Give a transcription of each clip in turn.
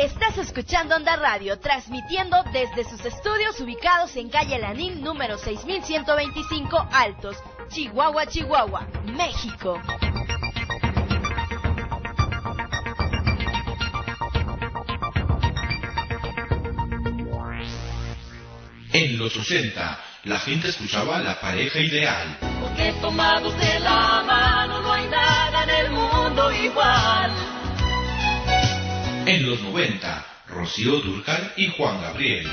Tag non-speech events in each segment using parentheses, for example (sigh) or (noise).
Estás escuchando Onda Radio, transmitiendo desde sus estudios ubicados en calle Lanín número 6125 Altos, Chihuahua, Chihuahua, México. En los 80, la gente escuchaba la pareja ideal. Porque tomados de la mano no hay nada en el mundo igual en los 90, Rocío Durcal y Juan Gabriel.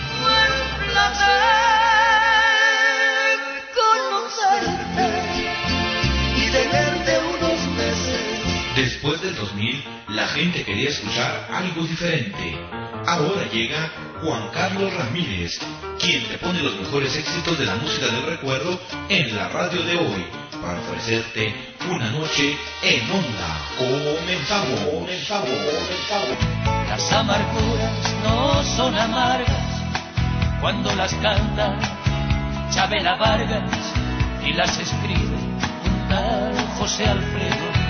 Después del 2000, la gente quería escuchar algo diferente. Ahora llega Juan Carlos Ramírez, quien te pone los mejores éxitos de la música del recuerdo en la radio de hoy, para ofrecerte una noche en onda. Comenzamos, comenzamos, comenzamos. Las amarguras no son amargas cuando las canta Chabela Vargas y las escribe un tal José Alfredo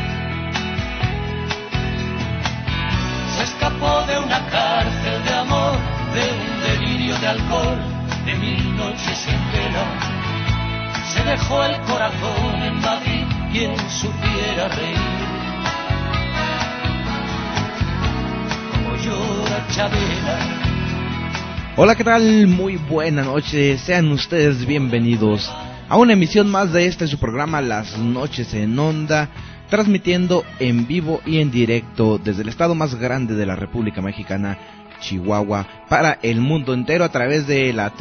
se escapó de una cárcel de amor, de un delirio de alcohol, de mil noches en vela. Se dejó el corazón en Madrid, quien supiera reír. Como llora Chabela. Hola, ¿qué tal? Muy buena noche. Sean ustedes bienvenidos a una emisión más de este su programa Las Noches en Onda transmitiendo en vivo y en directo desde el estado más grande de la República Mexicana, Chihuahua, para el mundo entero a través de la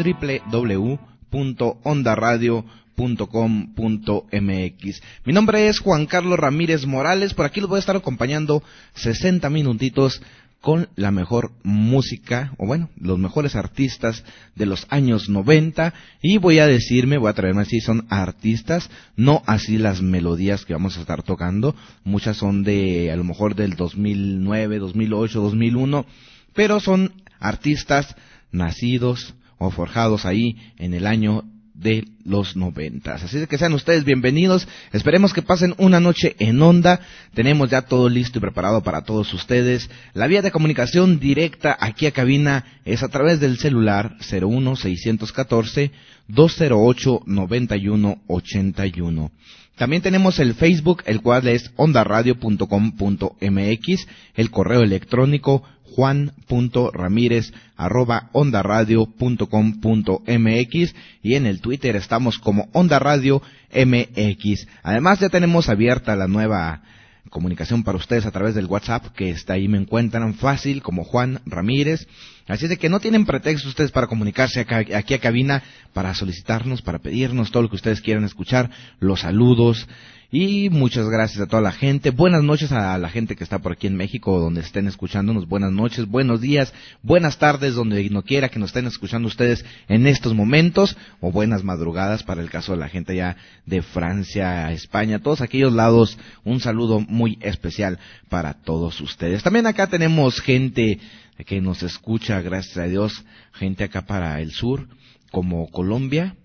www.ondaradio.com.mx. Mi nombre es Juan Carlos Ramírez Morales, por aquí los voy a estar acompañando 60 minutitos con la mejor música, o bueno, los mejores artistas de los años 90, y voy a decirme, voy a traerme así, son artistas, no así las melodías que vamos a estar tocando, muchas son de, a lo mejor del 2009, 2008, 2001, pero son artistas nacidos o forjados ahí en el año de los noventas. Así que sean ustedes bienvenidos. Esperemos que pasen una noche en onda. Tenemos ya todo listo y preparado para todos ustedes. La vía de comunicación directa aquí a cabina es a través del celular 01614 208 9181. También tenemos el Facebook, el cual es ondaradio.com.mx, el correo electrónico juan.ramírez arroba ondaradio.com.mx y en el Twitter estamos como Onda Radio MX. Además ya tenemos abierta la nueva comunicación para ustedes a través del WhatsApp que está ahí me encuentran fácil como Juan Ramírez. Así de que no tienen pretexto ustedes para comunicarse aquí a cabina, para solicitarnos, para pedirnos todo lo que ustedes quieran escuchar, los saludos, y muchas gracias a toda la gente. Buenas noches a la gente que está por aquí en México, donde estén escuchándonos. Buenas noches, buenos días, buenas tardes, donde no quiera que nos estén escuchando ustedes en estos momentos. O buenas madrugadas para el caso de la gente ya de Francia, España, todos aquellos lados. Un saludo muy especial para todos ustedes. También acá tenemos gente que nos escucha, gracias a Dios, gente acá para el sur, como Colombia,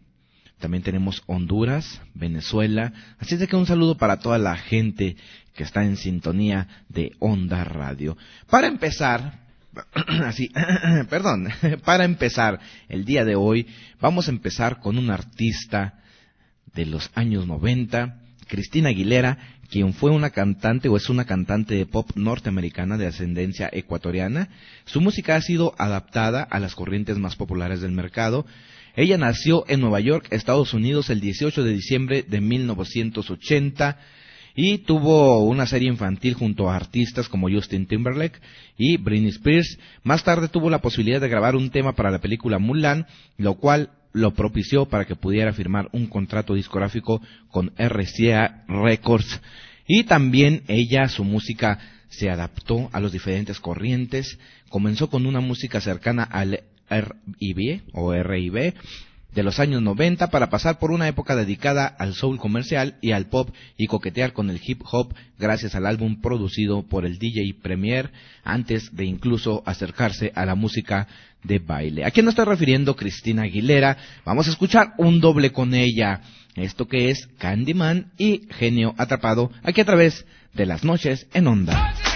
también tenemos Honduras, Venezuela. Así es de que un saludo para toda la gente que está en sintonía de Onda Radio. Para empezar, (clears throat) así, (clears throat) perdón, (laughs) para empezar el día de hoy, vamos a empezar con un artista de los años 90, Cristina Aguilera, quien fue una cantante o es una cantante de pop norteamericana de ascendencia ecuatoriana. Su música ha sido adaptada a las corrientes más populares del mercado ella nació en Nueva York, Estados Unidos, el 18 de diciembre de 1980 y tuvo una serie infantil junto a artistas como Justin Timberlake y Britney Spears. Más tarde tuvo la posibilidad de grabar un tema para la película Mulan, lo cual lo propició para que pudiera firmar un contrato discográfico con RCA Records. Y también ella, su música se adaptó a los diferentes corrientes. Comenzó con una música cercana al RIB o RIB de los años 90 para pasar por una época dedicada al soul comercial y al pop y coquetear con el hip hop gracias al álbum producido por el DJ Premier antes de incluso acercarse a la música de baile. ¿A quién no estoy refiriendo? Cristina Aguilera. Vamos a escuchar un doble con ella. Esto que es Candyman y Genio Atrapado aquí a través de las noches en onda.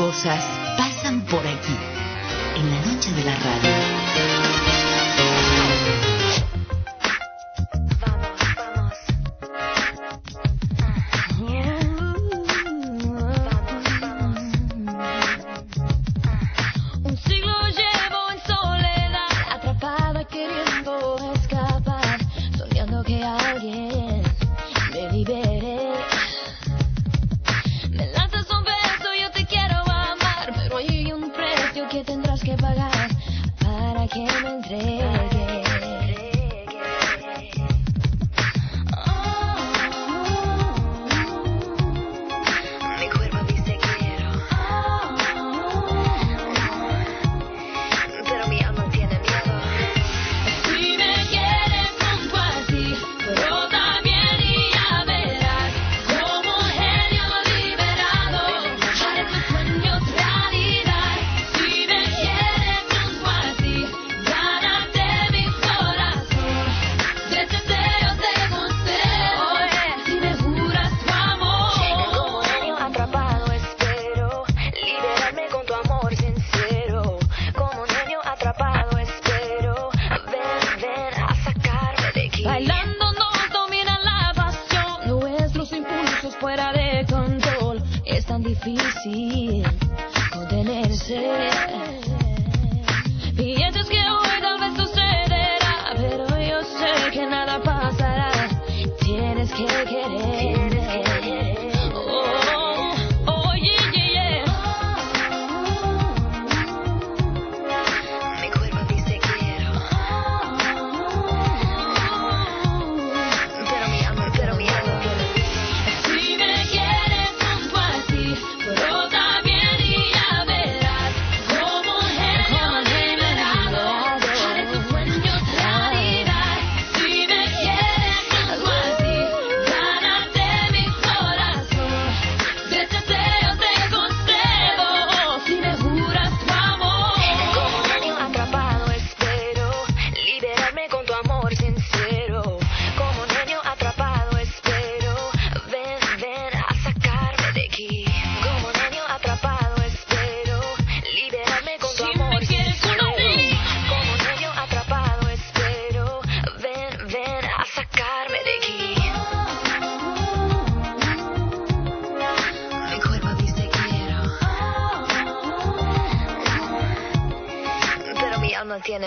cosas pasan por aquí, en la noche de la radio.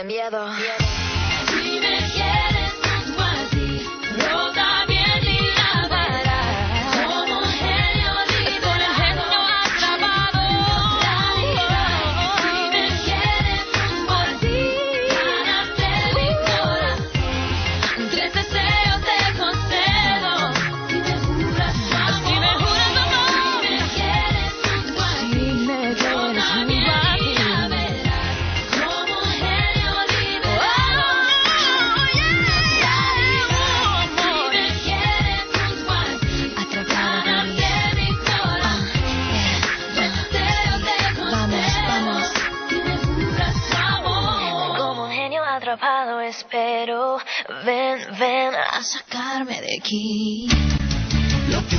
miedo. miedo. ven, a sacarme de aquí. Lo que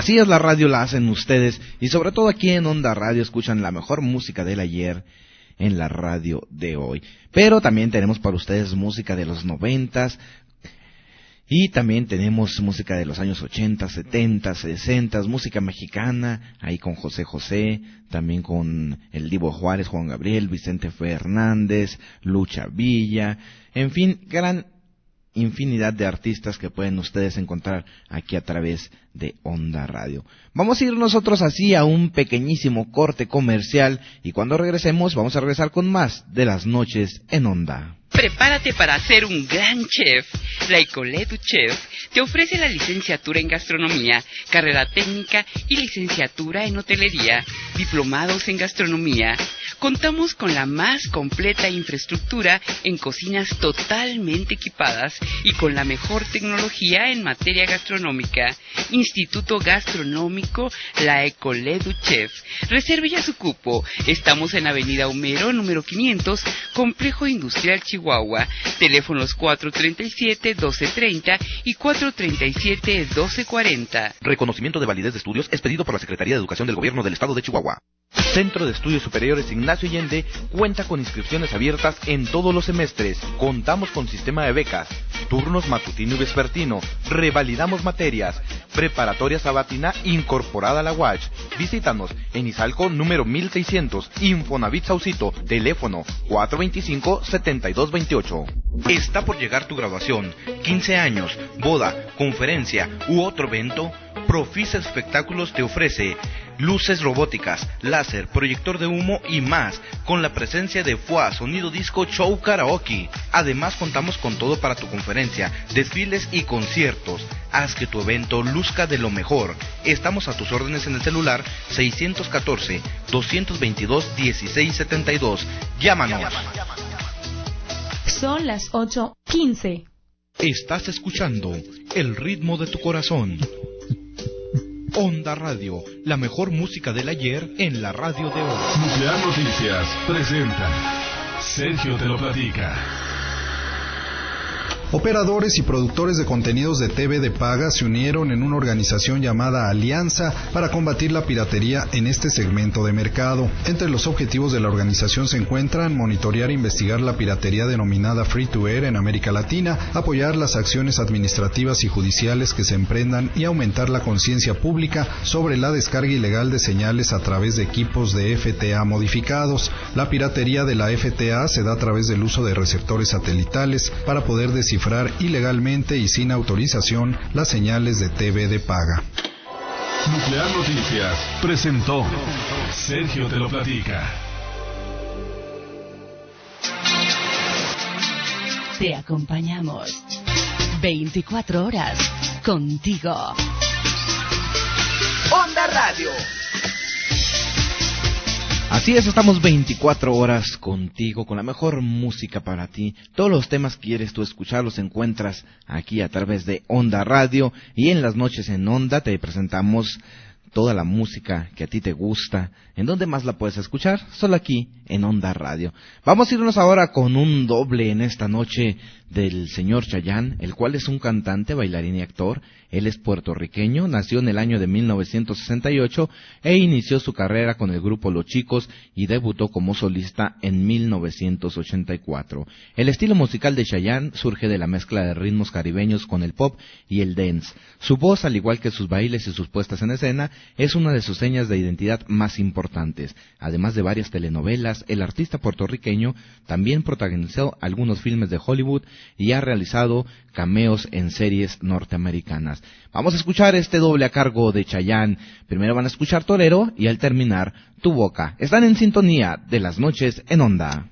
Así es, la radio la hacen ustedes y sobre todo aquí en Onda Radio escuchan la mejor música del ayer en la radio de hoy. Pero también tenemos para ustedes música de los noventas y también tenemos música de los años ochenta, setenta, sesentas, música mexicana, ahí con José José, también con el Divo Juárez, Juan Gabriel, Vicente Fernández, Lucha Villa, en fin, gran infinidad de artistas que pueden ustedes encontrar aquí a través de Onda Radio. Vamos a ir nosotros así a un pequeñísimo corte comercial y cuando regresemos vamos a regresar con más de las noches en Onda. Prepárate para ser un gran chef. La École du Chef te ofrece la licenciatura en gastronomía, carrera técnica y licenciatura en hotelería, diplomados en gastronomía. Contamos con la más completa infraestructura en cocinas totalmente equipadas y con la mejor tecnología en materia gastronómica. Instituto Gastronómico La École du Chef. Reserve ya su cupo. Estamos en Avenida Homero, número 500, Complejo Industrial Chihuahua. Teléfonos 437-1230 y 437-1240. Reconocimiento de validez de estudios es pedido por la Secretaría de Educación del Gobierno del Estado de Chihuahua. Centro de Estudios Superiores Ignacio Allende cuenta con inscripciones abiertas en todos los semestres. Contamos con sistema de becas, turnos matutino y vespertino, revalidamos materias, preparatoria sabatina incorporada a la UACH. Visítanos en Izalco número 1600, Infonavit Saucito, teléfono 425-7228. ¿Está por llegar tu graduación, 15 años, boda, conferencia u otro evento? Profisa Espectáculos te ofrece luces robóticas, láser, proyector de humo y más, con la presencia de FUA, sonido disco, show karaoke. Además contamos con todo para tu conferencia, desfiles y conciertos. Haz que tu evento luzca de lo mejor. Estamos a tus órdenes en el celular 614-222-1672. Llámanos. Son las 8.15. Estás escuchando el ritmo de tu corazón. Onda Radio, la mejor música del ayer en la radio de hoy. Nuclear Noticias presenta. Sergio te lo platica. Operadores y productores de contenidos de TV de paga se unieron en una organización llamada Alianza para combatir la piratería en este segmento de mercado. Entre los objetivos de la organización se encuentran monitorear e investigar la piratería denominada free to air en América Latina, apoyar las acciones administrativas y judiciales que se emprendan y aumentar la conciencia pública sobre la descarga ilegal de señales a través de equipos de FTA modificados. La piratería de la FTA se da a través del uso de receptores satelitales para poder descifrar ilegalmente y sin autorización las señales de TV de paga. Nuclear Noticias presentó Sergio te lo platica. Te acompañamos 24 horas contigo. Onda Radio. Así es, estamos 24 horas contigo con la mejor música para ti. Todos los temas que quieres tú escuchar los encuentras aquí a través de Onda Radio y en las noches en Onda te presentamos toda la música que a ti te gusta. ¿En dónde más la puedes escuchar? Solo aquí en Onda Radio. Vamos a irnos ahora con un doble en esta noche del señor Chayán, el cual es un cantante, bailarín y actor. Él es puertorriqueño, nació en el año de 1968 e inició su carrera con el grupo Los Chicos y debutó como solista en 1984. El estilo musical de Chayán surge de la mezcla de ritmos caribeños con el pop y el dance. Su voz, al igual que sus bailes y sus puestas en escena, es una de sus señas de identidad más importantes. Además de varias telenovelas, el artista puertorriqueño también protagonizó algunos filmes de Hollywood y ha realizado cameos en series norteamericanas. Vamos a escuchar este doble a cargo de Chayán. Primero van a escuchar Torero y al terminar Tu Boca. Están en sintonía de las noches en Onda.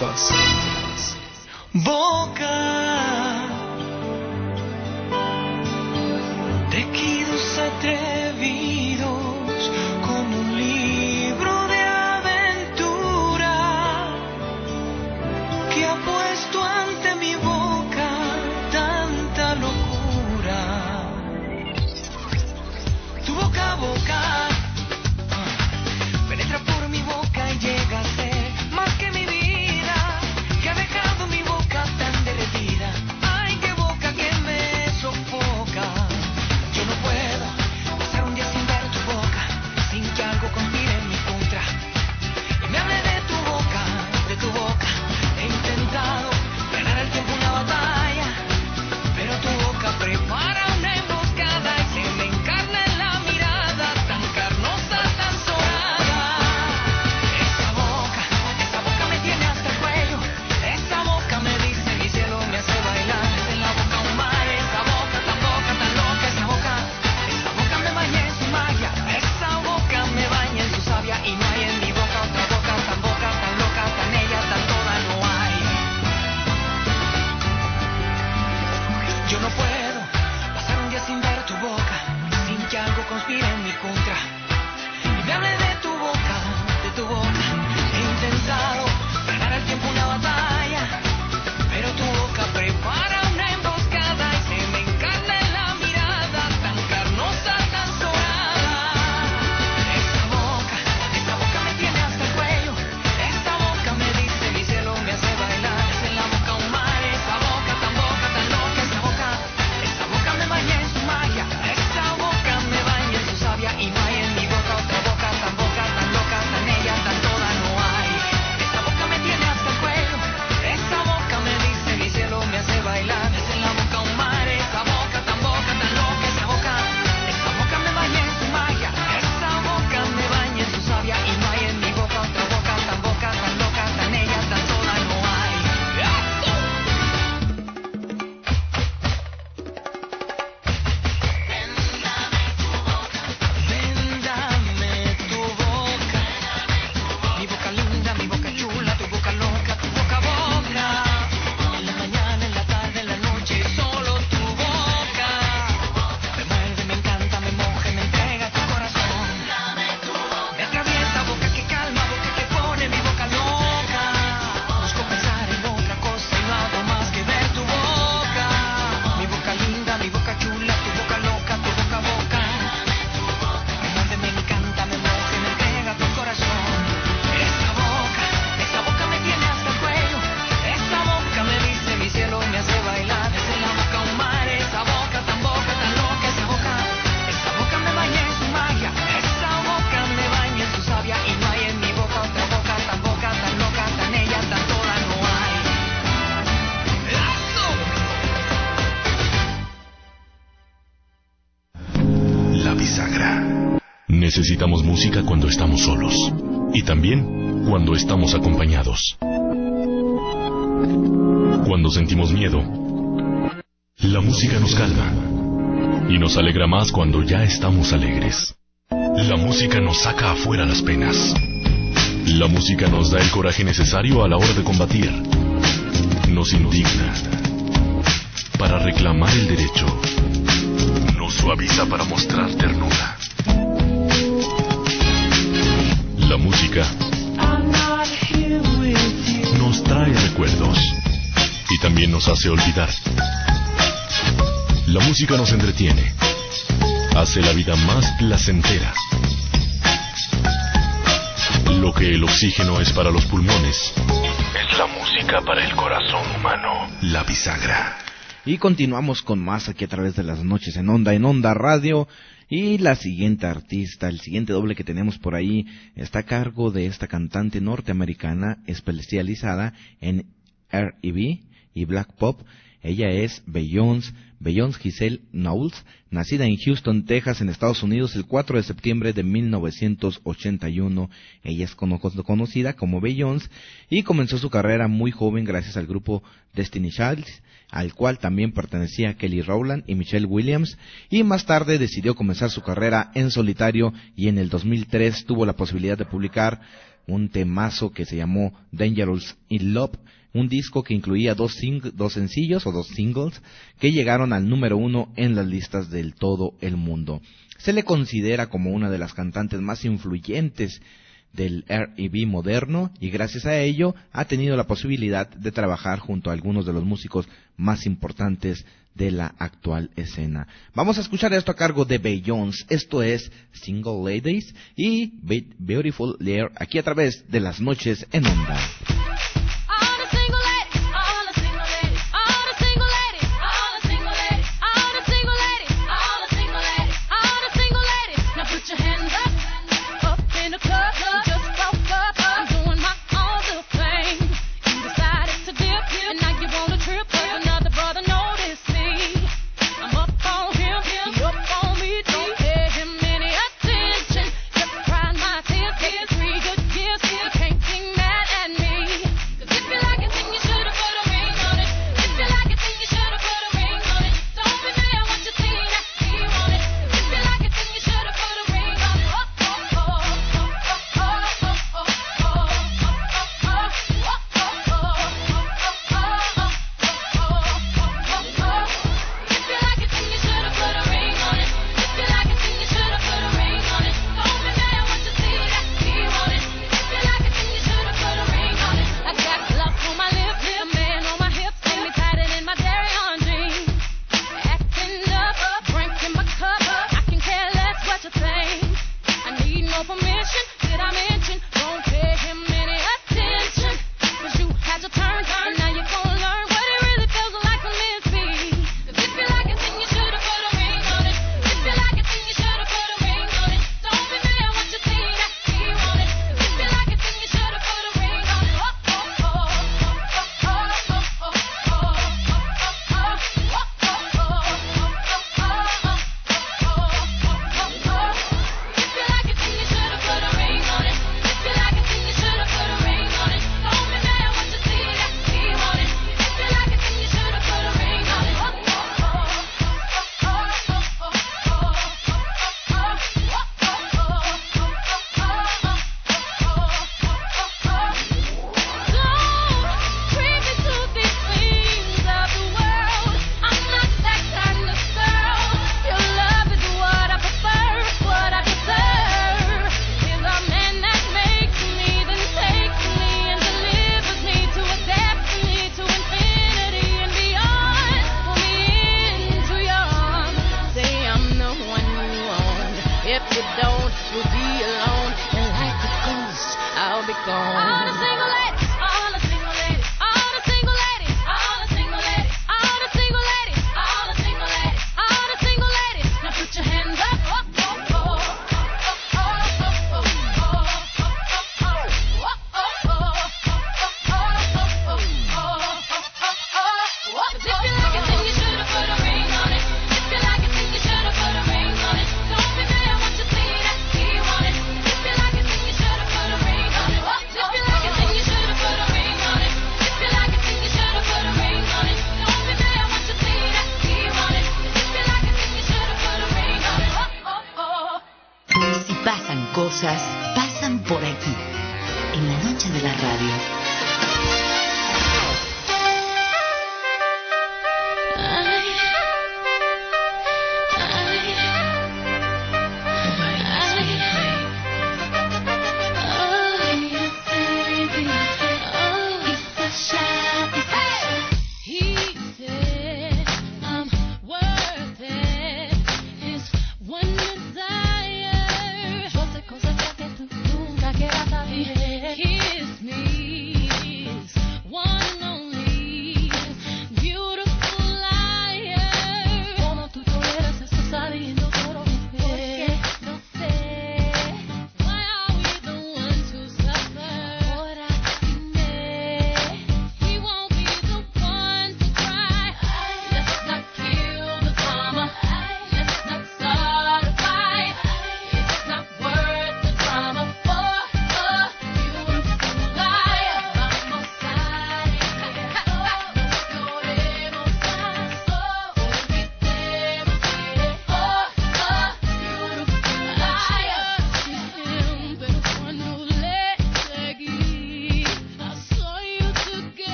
músicos. Boca, tejidos atrevidos. cuando estamos acompañados. Cuando sentimos miedo, la música nos calma y nos alegra más cuando ya estamos alegres. La música nos saca afuera las penas. La música nos da el coraje necesario a la hora de combatir. Nos indigna para reclamar el derecho. Nos suaviza para mostrar ternura. La música también nos hace olvidar. La música nos entretiene, hace la vida más placentera. Lo que el oxígeno es para los pulmones, es la música para el corazón humano, la bisagra. Y continuamos con más aquí a través de las noches en Onda, en Onda Radio. Y la siguiente artista, el siguiente doble que tenemos por ahí, está a cargo de esta cantante norteamericana especializada en R&B y Black Pop. Ella es Beyoncé, Beyoncé Giselle Knowles, nacida en Houston, Texas, en Estados Unidos, el 4 de septiembre de 1981. Ella es conocida como Beyoncé y comenzó su carrera muy joven gracias al grupo Destiny Child, al cual también pertenecía Kelly Rowland y Michelle Williams, y más tarde decidió comenzar su carrera en solitario y en el 2003 tuvo la posibilidad de publicar un temazo que se llamó Dangerous in Love, un disco que incluía dos, dos sencillos o dos singles que llegaron al número uno en las listas del todo el mundo. Se le considera como una de las cantantes más influyentes del R&B moderno y gracias a ello ha tenido la posibilidad de trabajar junto a algunos de los músicos más importantes de la actual escena. Vamos a escuchar esto a cargo de Bay Jones. Esto es Single Ladies y Beautiful Lair aquí a través de las noches en onda.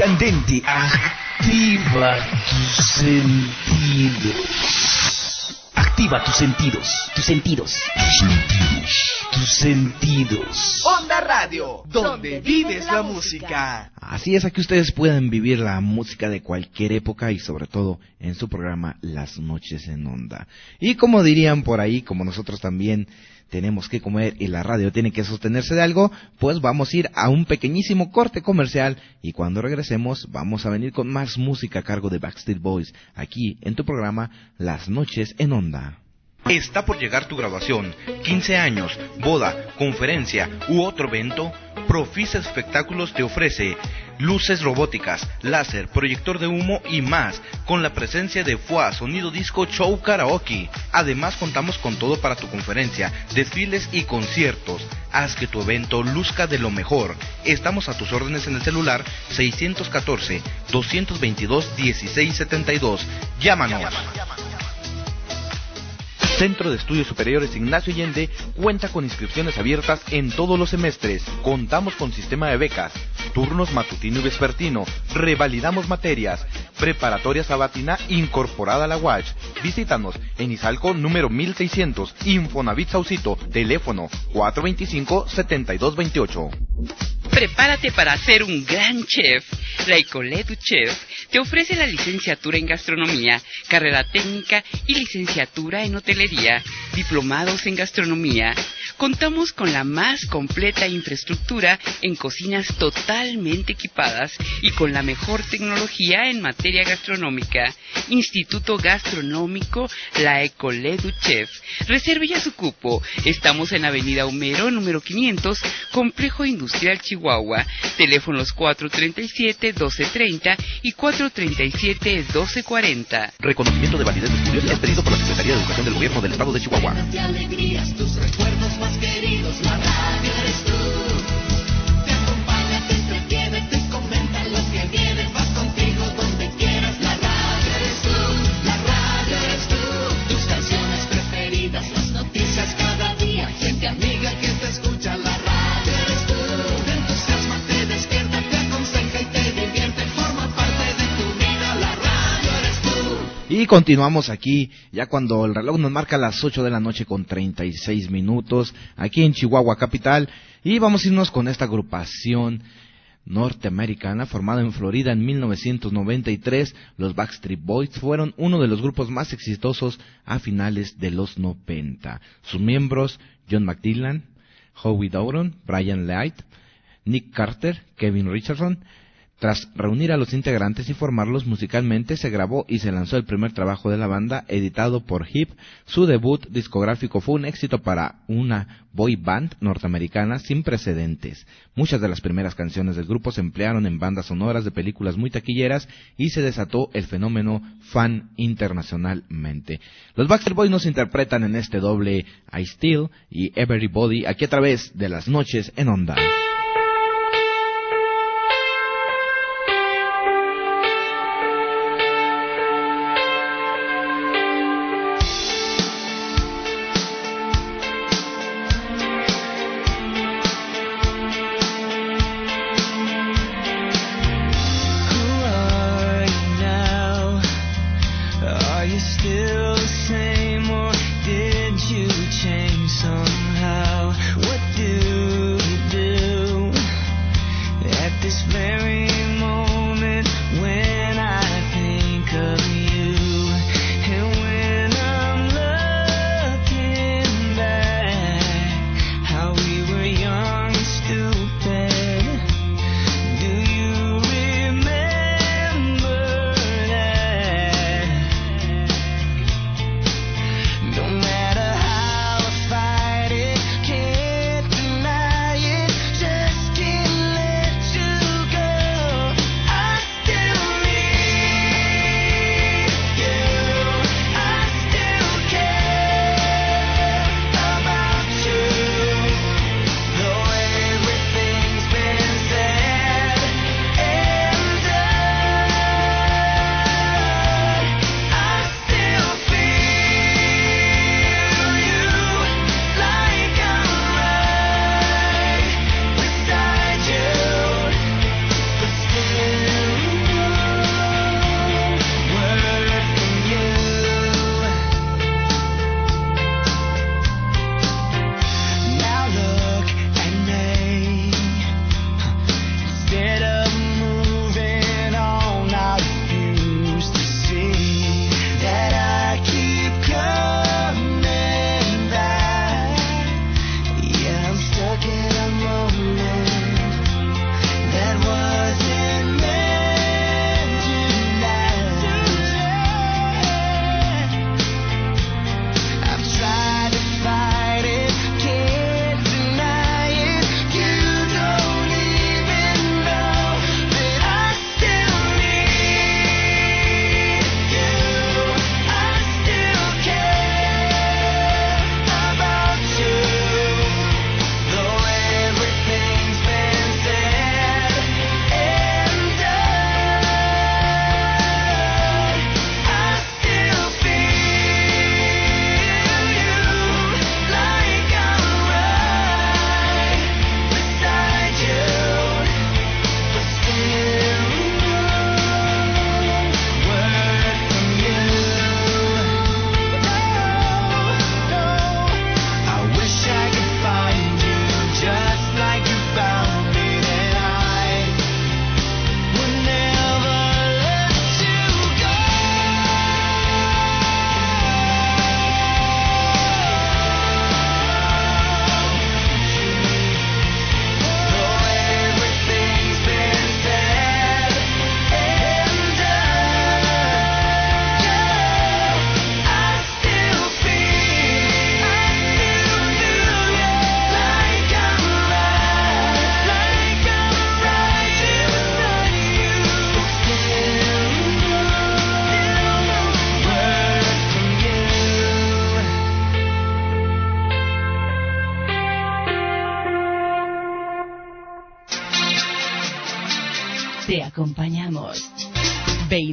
Candente activa tus sentidos. Activa tus sentidos, tus sentidos, tus sentidos, tus sentidos. Onda Radio, donde vives la música. Así es, aquí ustedes pueden vivir la música de cualquier época y sobre todo en su programa Las Noches en Onda. Y como dirían por ahí, como nosotros también tenemos que comer y la radio tiene que sostenerse de algo, pues vamos a ir a un pequeñísimo corte comercial y cuando regresemos vamos a venir con más música a cargo de Backstreet Boys aquí en tu programa Las Noches en Onda. ¿Está por llegar tu grabación, 15 años, boda, conferencia u otro evento? Profisa Espectáculos te ofrece luces robóticas, láser, proyector de humo y más, con la presencia de FUA, Sonido Disco Show Karaoke. Además contamos con todo para tu conferencia, desfiles y conciertos. Haz que tu evento luzca de lo mejor. Estamos a tus órdenes en el celular 614-222-1672. Llámanos. Centro de Estudios Superiores Ignacio Allende cuenta con inscripciones abiertas en todos los semestres. Contamos con sistema de becas, turnos matutino y vespertino, revalidamos materias, preparatoria sabatina incorporada a la UACH. Visítanos en Izalco número 1600, Infonavit Saucito, teléfono 425-7228. Prepárate para ser un gran chef. La École du Chef te ofrece la licenciatura en gastronomía, carrera técnica y licenciatura en hotelería, diplomados en gastronomía. Contamos con la más completa infraestructura en cocinas totalmente equipadas y con la mejor tecnología en materia gastronómica. Instituto Gastronómico La École du Chef. Reserve ya su cupo. Estamos en Avenida Homero, número 500, Complejo Industrial Chihuahua. Teléfonos 437-1230 y 437-1240. Reconocimiento de validez de estudios expedido por la Secretaría de Educación del Gobierno del Estado de Chihuahua. alegrías, tus recuerdos más queridos, la radio continuamos aquí, ya cuando el reloj nos marca las 8 de la noche con 36 minutos, aquí en Chihuahua Capital, y vamos a irnos con esta agrupación norteamericana formada en Florida en 1993. Los Backstreet Boys fueron uno de los grupos más exitosos a finales de los 90. Sus miembros, John McDillan, Howie Dowron, Brian Light, Nick Carter, Kevin Richardson, tras reunir a los integrantes y formarlos musicalmente, se grabó y se lanzó el primer trabajo de la banda, editado por Hip. Su debut discográfico fue un éxito para una boy band norteamericana sin precedentes. Muchas de las primeras canciones del grupo se emplearon en bandas sonoras de películas muy taquilleras y se desató el fenómeno fan internacionalmente. Los Backstreet Boys nos interpretan en este doble I Still y Everybody aquí a través de las noches en onda.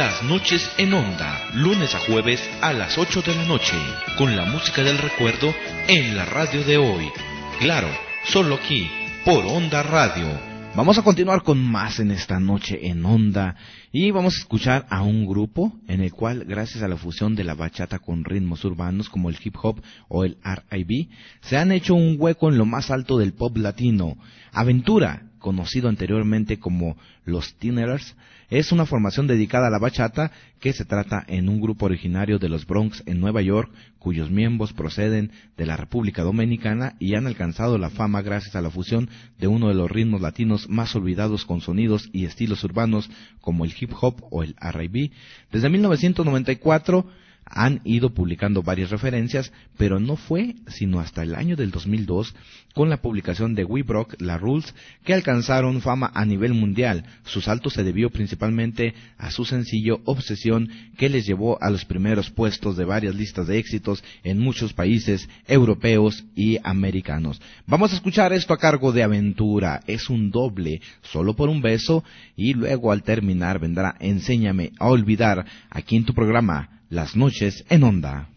Las noches en onda, lunes a jueves a las 8 de la noche, con la música del recuerdo en la radio de hoy. Claro, solo aquí, por Onda Radio. Vamos a continuar con más en esta noche en onda y vamos a escuchar a un grupo en el cual gracias a la fusión de la bachata con ritmos urbanos como el hip hop o el R&B se han hecho un hueco en lo más alto del pop latino. Aventura, conocido anteriormente como los Teeners, es una formación dedicada a la bachata que se trata en un grupo originario de los Bronx en Nueva York, cuyos miembros proceden de la República Dominicana y han alcanzado la fama gracias a la fusión de uno de los ritmos latinos más olvidados con sonidos y estilos urbanos como el hip hop o el R&B. Desde 1994 han ido publicando varias referencias, pero no fue sino hasta el año del 2002 con la publicación de Broke La Rules que alcanzaron fama a nivel mundial. Su salto se debió principalmente a su sencillo Obsesión que les llevó a los primeros puestos de varias listas de éxitos en muchos países europeos y americanos. Vamos a escuchar esto a cargo de Aventura. Es un doble, solo por un beso, y luego al terminar vendrá Enséñame a olvidar aquí en tu programa las noches en onda.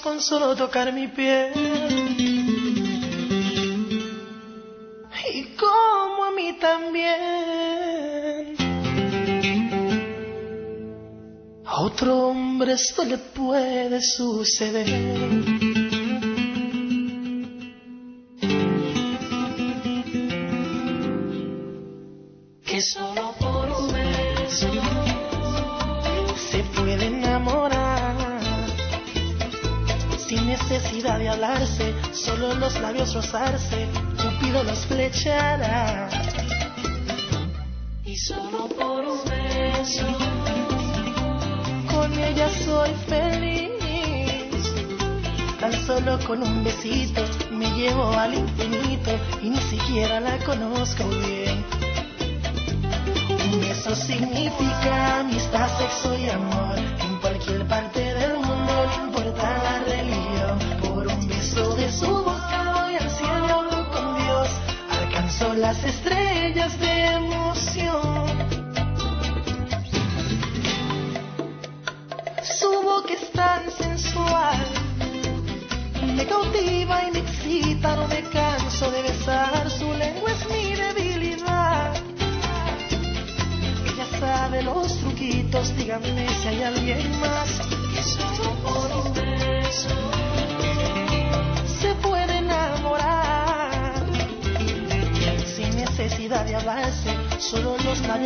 Con solo tocar mi piel. Y como a mí también. A otro hombre esto le puede suceder. Cupido los flechará. Y solo por un beso, con ella soy feliz. Tan solo con un besito me llevo al infinito y ni siquiera la conozco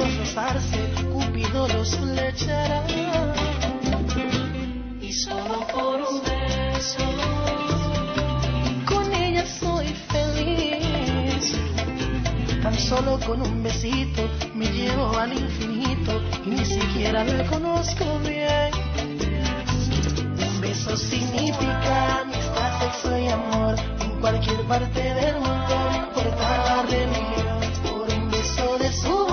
labios rozarse, Cupido los flechará y solo por un beso con ella soy feliz. Tan solo con un besito me llevo al infinito y ni siquiera la conozco bien. Un beso significa amistad, sexo y amor en cualquier parte del mundo, no importa la religión. Por un beso de su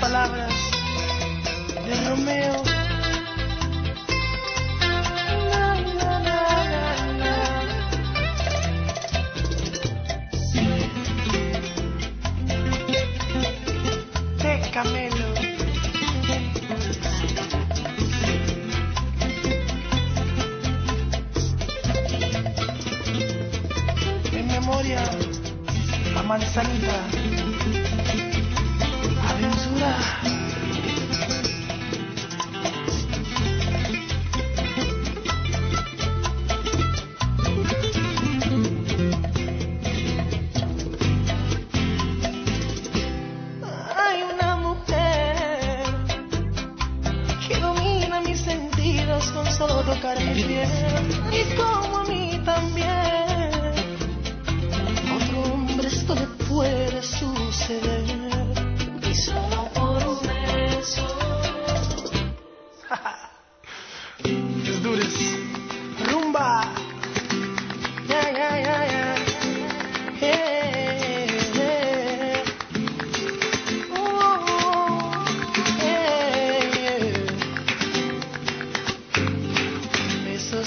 palabras de Romeo. De Camelo. En memoria a Manzanita.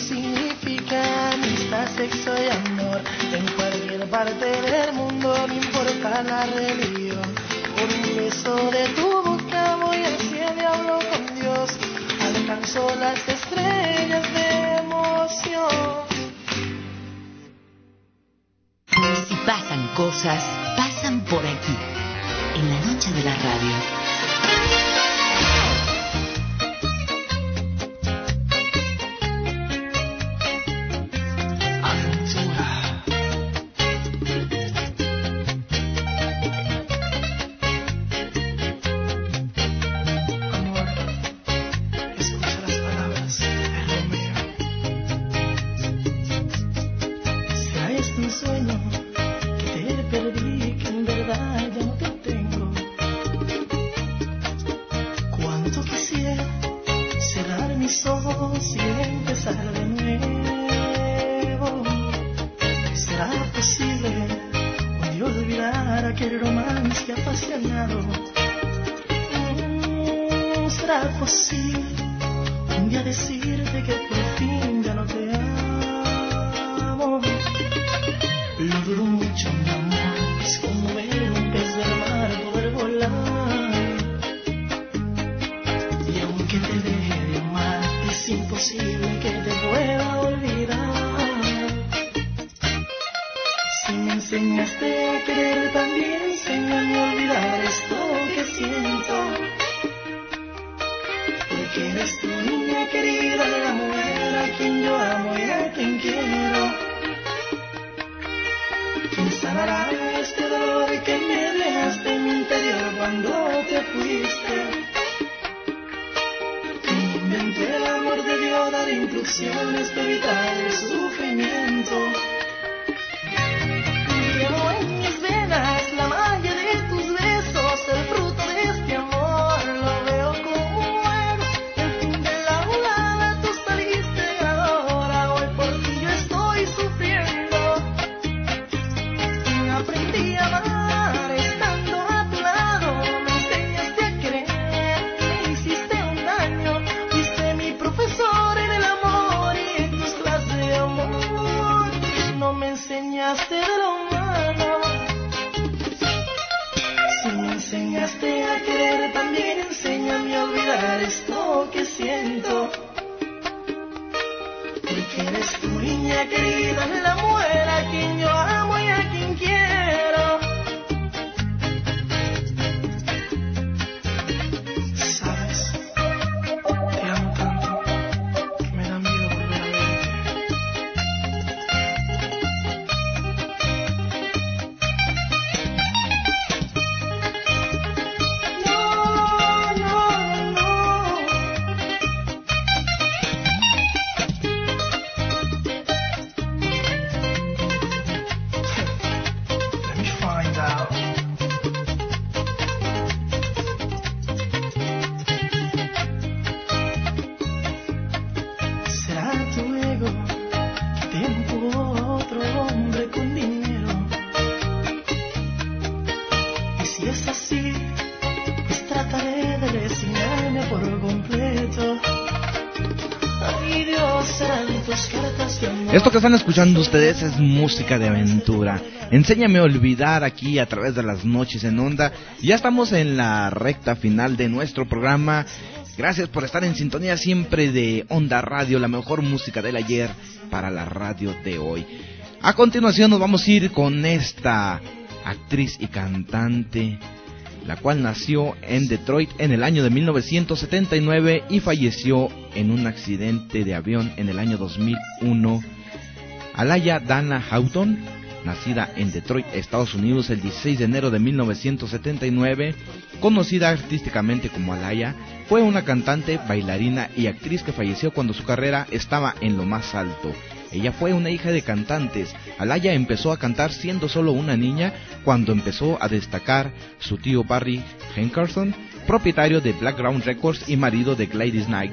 Significa amistad, sexo y amor. En cualquier parte del mundo, no importa la religión. Por un beso de tu boca voy al cielo y con Dios. Alcanzo las estrellas de emoción. Si pasan cosas, pasa están por aquí, en la noche de la radio. Están escuchando ustedes es música de aventura. Enséñame a olvidar aquí a través de las noches en onda. Ya estamos en la recta final de nuestro programa. Gracias por estar en sintonía siempre de Onda Radio, la mejor música del ayer para la radio de hoy. A continuación nos vamos a ir con esta actriz y cantante, la cual nació en Detroit en el año de 1979 y falleció en un accidente de avión en el año 2001. Alaya Dana Houghton, nacida en Detroit, Estados Unidos el 16 de enero de 1979, conocida artísticamente como Alaya, fue una cantante, bailarina y actriz que falleció cuando su carrera estaba en lo más alto. Ella fue una hija de cantantes. Alaya empezó a cantar siendo solo una niña cuando empezó a destacar su tío Barry Hankerson, propietario de Blackground Records y marido de Gladys Knight.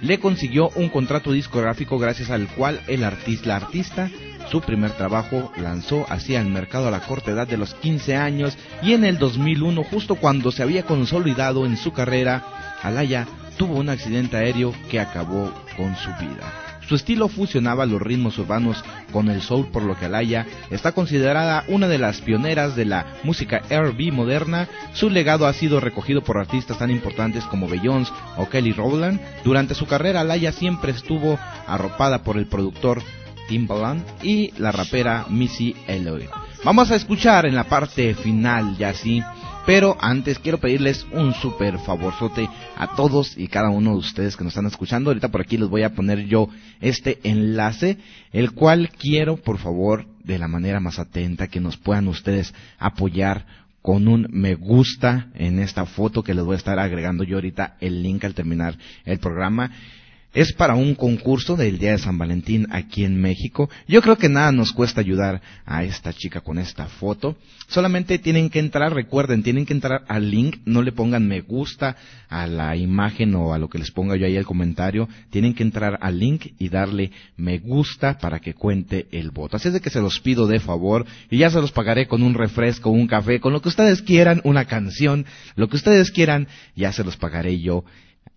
Le consiguió un contrato discográfico gracias al cual el artista, la artista su primer trabajo lanzó hacia el mercado a la corta edad de los 15 años y en el 2001, justo cuando se había consolidado en su carrera, Alaya tuvo un accidente aéreo que acabó con su vida. Su estilo fusionaba los ritmos urbanos con el soul, por lo que Alaya está considerada una de las pioneras de la música R&B moderna. Su legado ha sido recogido por artistas tan importantes como Beyoncé o Kelly Rowland. Durante su carrera, Alaya siempre estuvo arropada por el productor Timbaland y la rapera Missy Elliott. Vamos a escuchar en la parte final ya sí. Pero antes quiero pedirles un super favorzote a todos y cada uno de ustedes que nos están escuchando. Ahorita por aquí les voy a poner yo este enlace, el cual quiero por favor de la manera más atenta que nos puedan ustedes apoyar con un me gusta en esta foto que les voy a estar agregando yo ahorita el link al terminar el programa. Es para un concurso del Día de San Valentín aquí en México. Yo creo que nada nos cuesta ayudar a esta chica con esta foto. Solamente tienen que entrar, recuerden, tienen que entrar al link, no le pongan me gusta a la imagen o a lo que les ponga yo ahí el comentario. Tienen que entrar al link y darle me gusta para que cuente el voto. Así es de que se los pido de favor y ya se los pagaré con un refresco, un café, con lo que ustedes quieran, una canción, lo que ustedes quieran, ya se los pagaré yo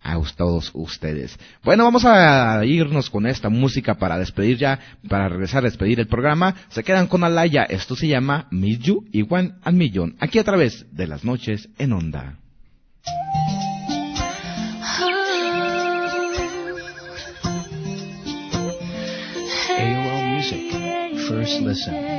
a todos ustedes. Bueno, vamos a irnos con esta música para despedir ya, para regresar a despedir el programa. Se quedan con Alaya, esto se llama Miss You y One and Million, aquí a través de las noches en onda. Music, First Listen.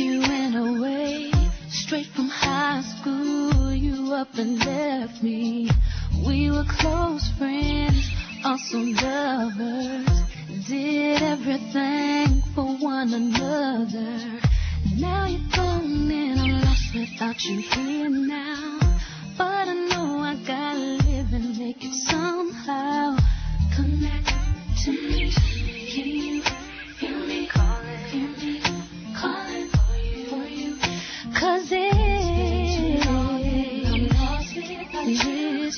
you went away straight from high school. You up and left me. We were close friends, also lovers. Did everything for one another. Now you're gone and I'm lost without you here now. But I know I gotta live and make it somehow. Come back to me. Can you?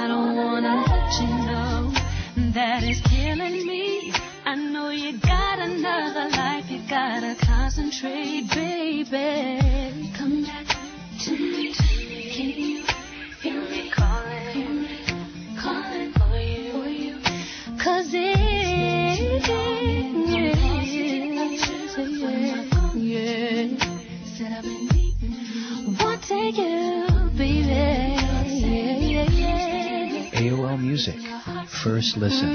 I don't wanna let you know that it's killing me. I know you got another life, you gotta concentrate, baby. Come back to me, can you hear me calling, calling for you? Cause I've take you, baby. Music. First Listen.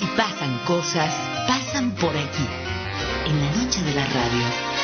Y pasan cosas, pasan por aquí, en la noche de la radio.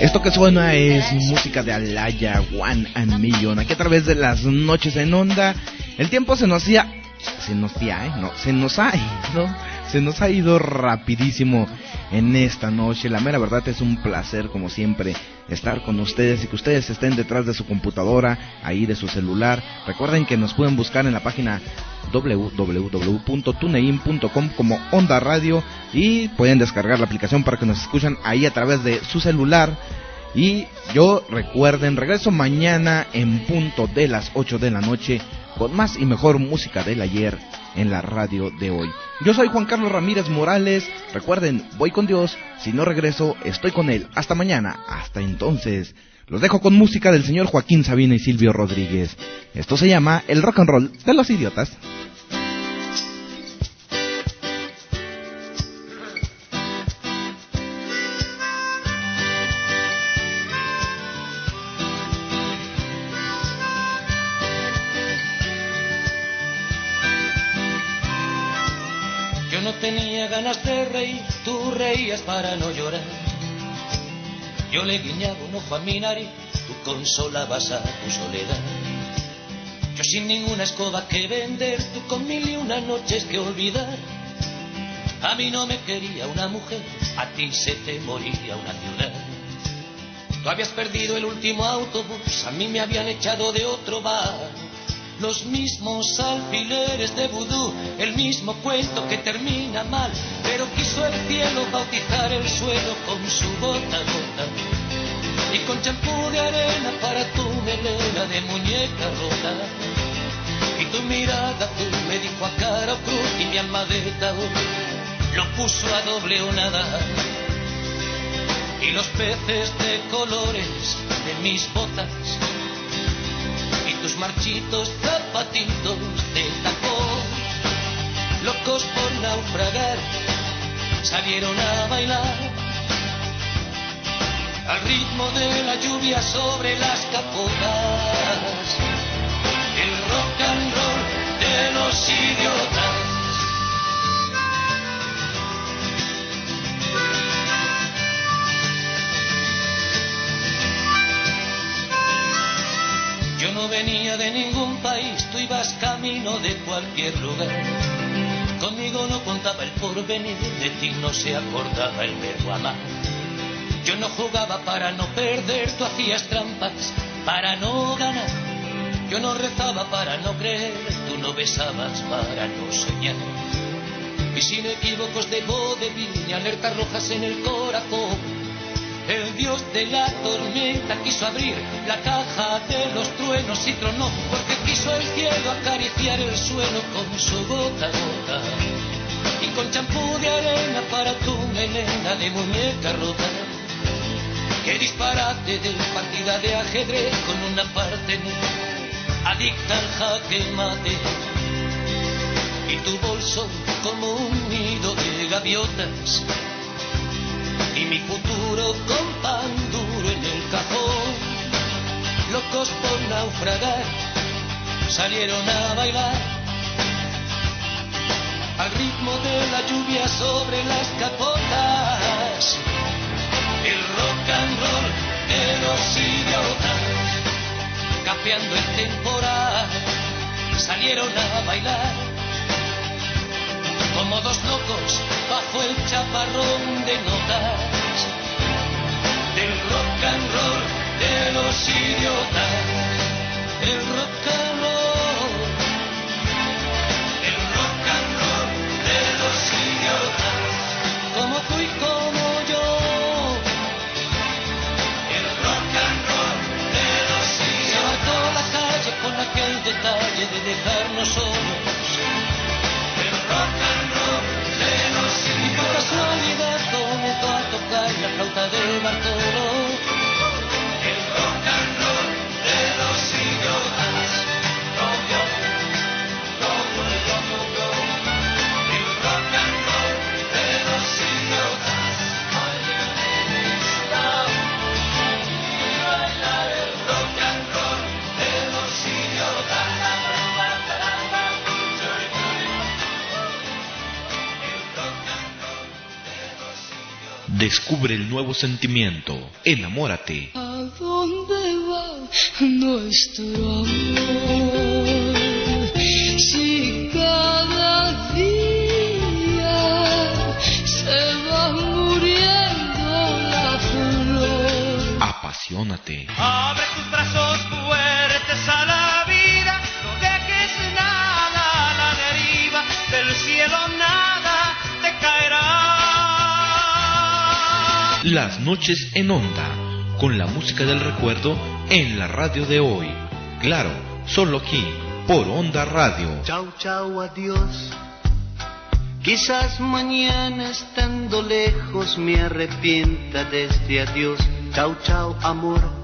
Esto que suena es música de Alaya, One and Million. Aquí a través de las noches en onda, el tiempo se nos hacía se nos ¿eh? Se nos ha ido. Se nos ha ido rapidísimo en esta noche. La mera verdad es un placer, como siempre, estar con ustedes y que ustedes estén detrás de su computadora, ahí de su celular. Recuerden que nos pueden buscar en la página www.tunein.com como Onda Radio y pueden descargar la aplicación para que nos escuchen ahí a través de su celular. Y yo recuerden, regreso mañana en punto de las 8 de la noche con más y mejor música del ayer en la radio de hoy. Yo soy Juan Carlos Ramírez Morales. Recuerden, voy con Dios. Si no regreso, estoy con Él. Hasta mañana. Hasta entonces. Los dejo con música del señor Joaquín Sabina y Silvio Rodríguez. Esto se llama El Rock and Roll de los Idiotas. De tú reías para no llorar. Yo le guiñaba un ojo a mi nariz, tú consolabas a tu soledad. Yo sin ninguna escoba que vender, tú con mil y una noches que olvidar. A mí no me quería una mujer, a ti se te moría una ciudad. Tú habías perdido el último autobús, a mí me habían echado de otro bar. Los mismos alfileres de vudú, el mismo cuento que termina mal, pero quiso el cielo bautizar el suelo con su gota gota. Y con champú de arena para tu melena de muñeca rota. Y tu mirada azul me dijo a cara o cruz y mi alma de lo puso a doble o. Y los peces de colores de mis botas marchitos zapatitos de tacón, locos por naufragar, salieron a bailar. Al ritmo de la lluvia sobre las capotas, el rock and roll de los idiotas. No venía de ningún país, tú ibas camino de cualquier lugar. Conmigo no contaba el porvenir, de ti no se acordaba el verbo amar. Yo no jugaba para no perder, tú hacías trampas para no ganar. Yo no rezaba para no creer, tú no besabas para no soñar. Y sin equívocos de vodevil ni alertas rojas en el corazón. El dios de la tormenta quiso abrir la caja de los truenos y tronó, porque quiso el cielo acariciar el suelo con su gota a gota. Y con champú de arena para tu melena de muñeca rota. Qué disparate de partida de ajedrez con una parte adicta al jaque mate. Y tu bolso como un nido de gaviotas y mi futuro con pan duro en el cajón. Locos por naufragar, salieron a bailar al ritmo de la lluvia sobre las capotas. El rock and roll de los idiotas, capeando el temporal, salieron a bailar como dos locos bajo el chaparrón de notas del rock and roll de los idiotas. El rock and roll, el rock and roll de los idiotas, como tú y como yo. El rock and roll de los idiotas. Se la calle con aquel detalle de dejarnos solos de Bartolo. Descubre el nuevo sentimiento. Enamórate. ¿A dónde va nuestro amor? Si cada día se va muriendo la flor. Apasionate. Abre tus brazos fuertes a la vida, no dejes nada a la deriva, del cielo Las noches en onda, con la música del recuerdo en la radio de hoy. Claro, solo aquí, por Onda Radio. Chau, chau, adiós. Quizás mañana estando lejos me arrepienta de este adiós. Chau, chau, amor.